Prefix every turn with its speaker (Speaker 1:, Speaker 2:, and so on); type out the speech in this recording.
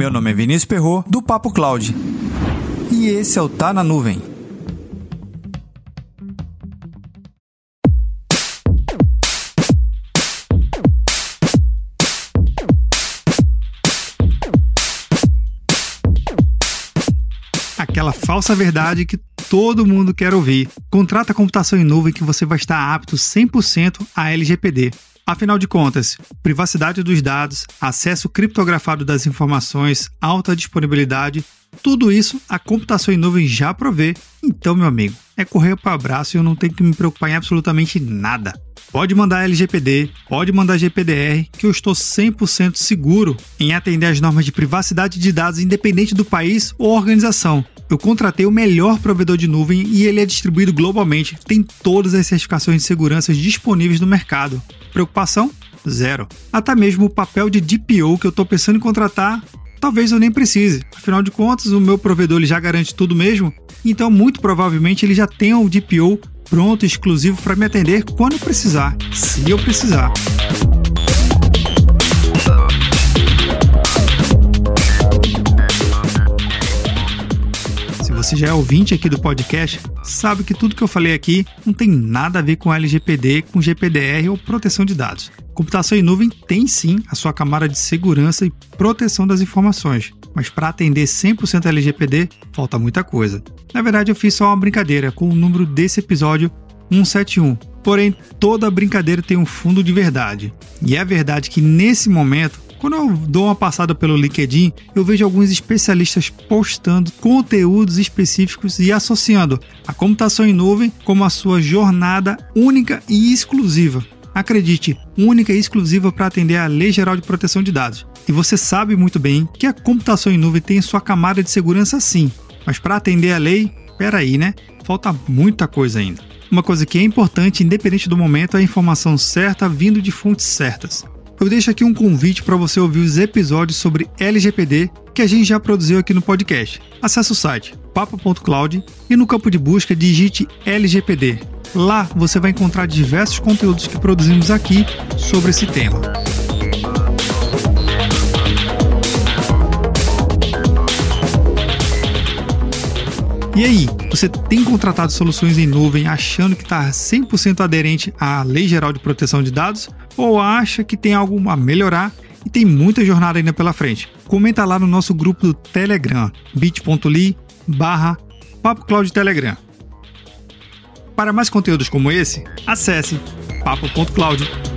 Speaker 1: Meu nome é Vinícius Perro do Papo Cloud. E esse é o Tá na Nuvem.
Speaker 2: Aquela falsa verdade que todo mundo quer ouvir. Contrata a computação em nuvem que você vai estar apto 100% a LGPD. Afinal de contas, privacidade dos dados, acesso criptografado das informações, alta disponibilidade, tudo isso a computação em nuvem já provê. Então, meu amigo, é correr para o abraço e eu não tenho que me preocupar em absolutamente nada. Pode mandar LGPD, pode mandar GPDR, que eu estou 100% seguro em atender às normas de privacidade de dados independente do país ou organização. Eu contratei o melhor provedor de nuvem e ele é distribuído globalmente, tem todas as certificações de segurança disponíveis no mercado. Preocupação? Zero. Até mesmo o papel de DPO que eu estou pensando em contratar, talvez eu nem precise. Afinal de contas, o meu provedor ele já garante tudo mesmo, então muito provavelmente ele já tem o DPO pronto, exclusivo para me atender quando precisar, se eu precisar. Você já é ouvinte aqui do podcast, sabe que tudo que eu falei aqui não tem nada a ver com LGPD, com GPDR ou proteção de dados. Computação em nuvem tem sim a sua camada de segurança e proteção das informações, mas para atender 100% LGPD falta muita coisa. Na verdade, eu fiz só uma brincadeira com o número desse episódio 171. Porém, toda brincadeira tem um fundo de verdade. E é verdade que nesse momento, quando eu dou uma passada pelo LinkedIn, eu vejo alguns especialistas postando conteúdos específicos e associando a computação em nuvem como a sua jornada única e exclusiva. Acredite, única e exclusiva para atender à Lei Geral de Proteção de Dados. E você sabe muito bem que a computação em nuvem tem sua camada de segurança sim, mas para atender a lei, peraí, né? Falta muita coisa ainda. Uma coisa que é importante, independente do momento, é a informação certa vindo de fontes certas. Eu deixo aqui um convite para você ouvir os episódios sobre LGPD que a gente já produziu aqui no podcast. Acesse o site papo.cloud e no campo de busca digite LGPD. Lá você vai encontrar diversos conteúdos que produzimos aqui sobre esse tema. E aí, você tem contratado soluções em nuvem achando que está 100% aderente à Lei Geral de Proteção de Dados ou acha que tem algo a melhorar e tem muita jornada ainda pela frente? Comenta lá no nosso grupo do Telegram, bit.ly barra Telegram. Para mais conteúdos como esse, acesse papo.cloud.com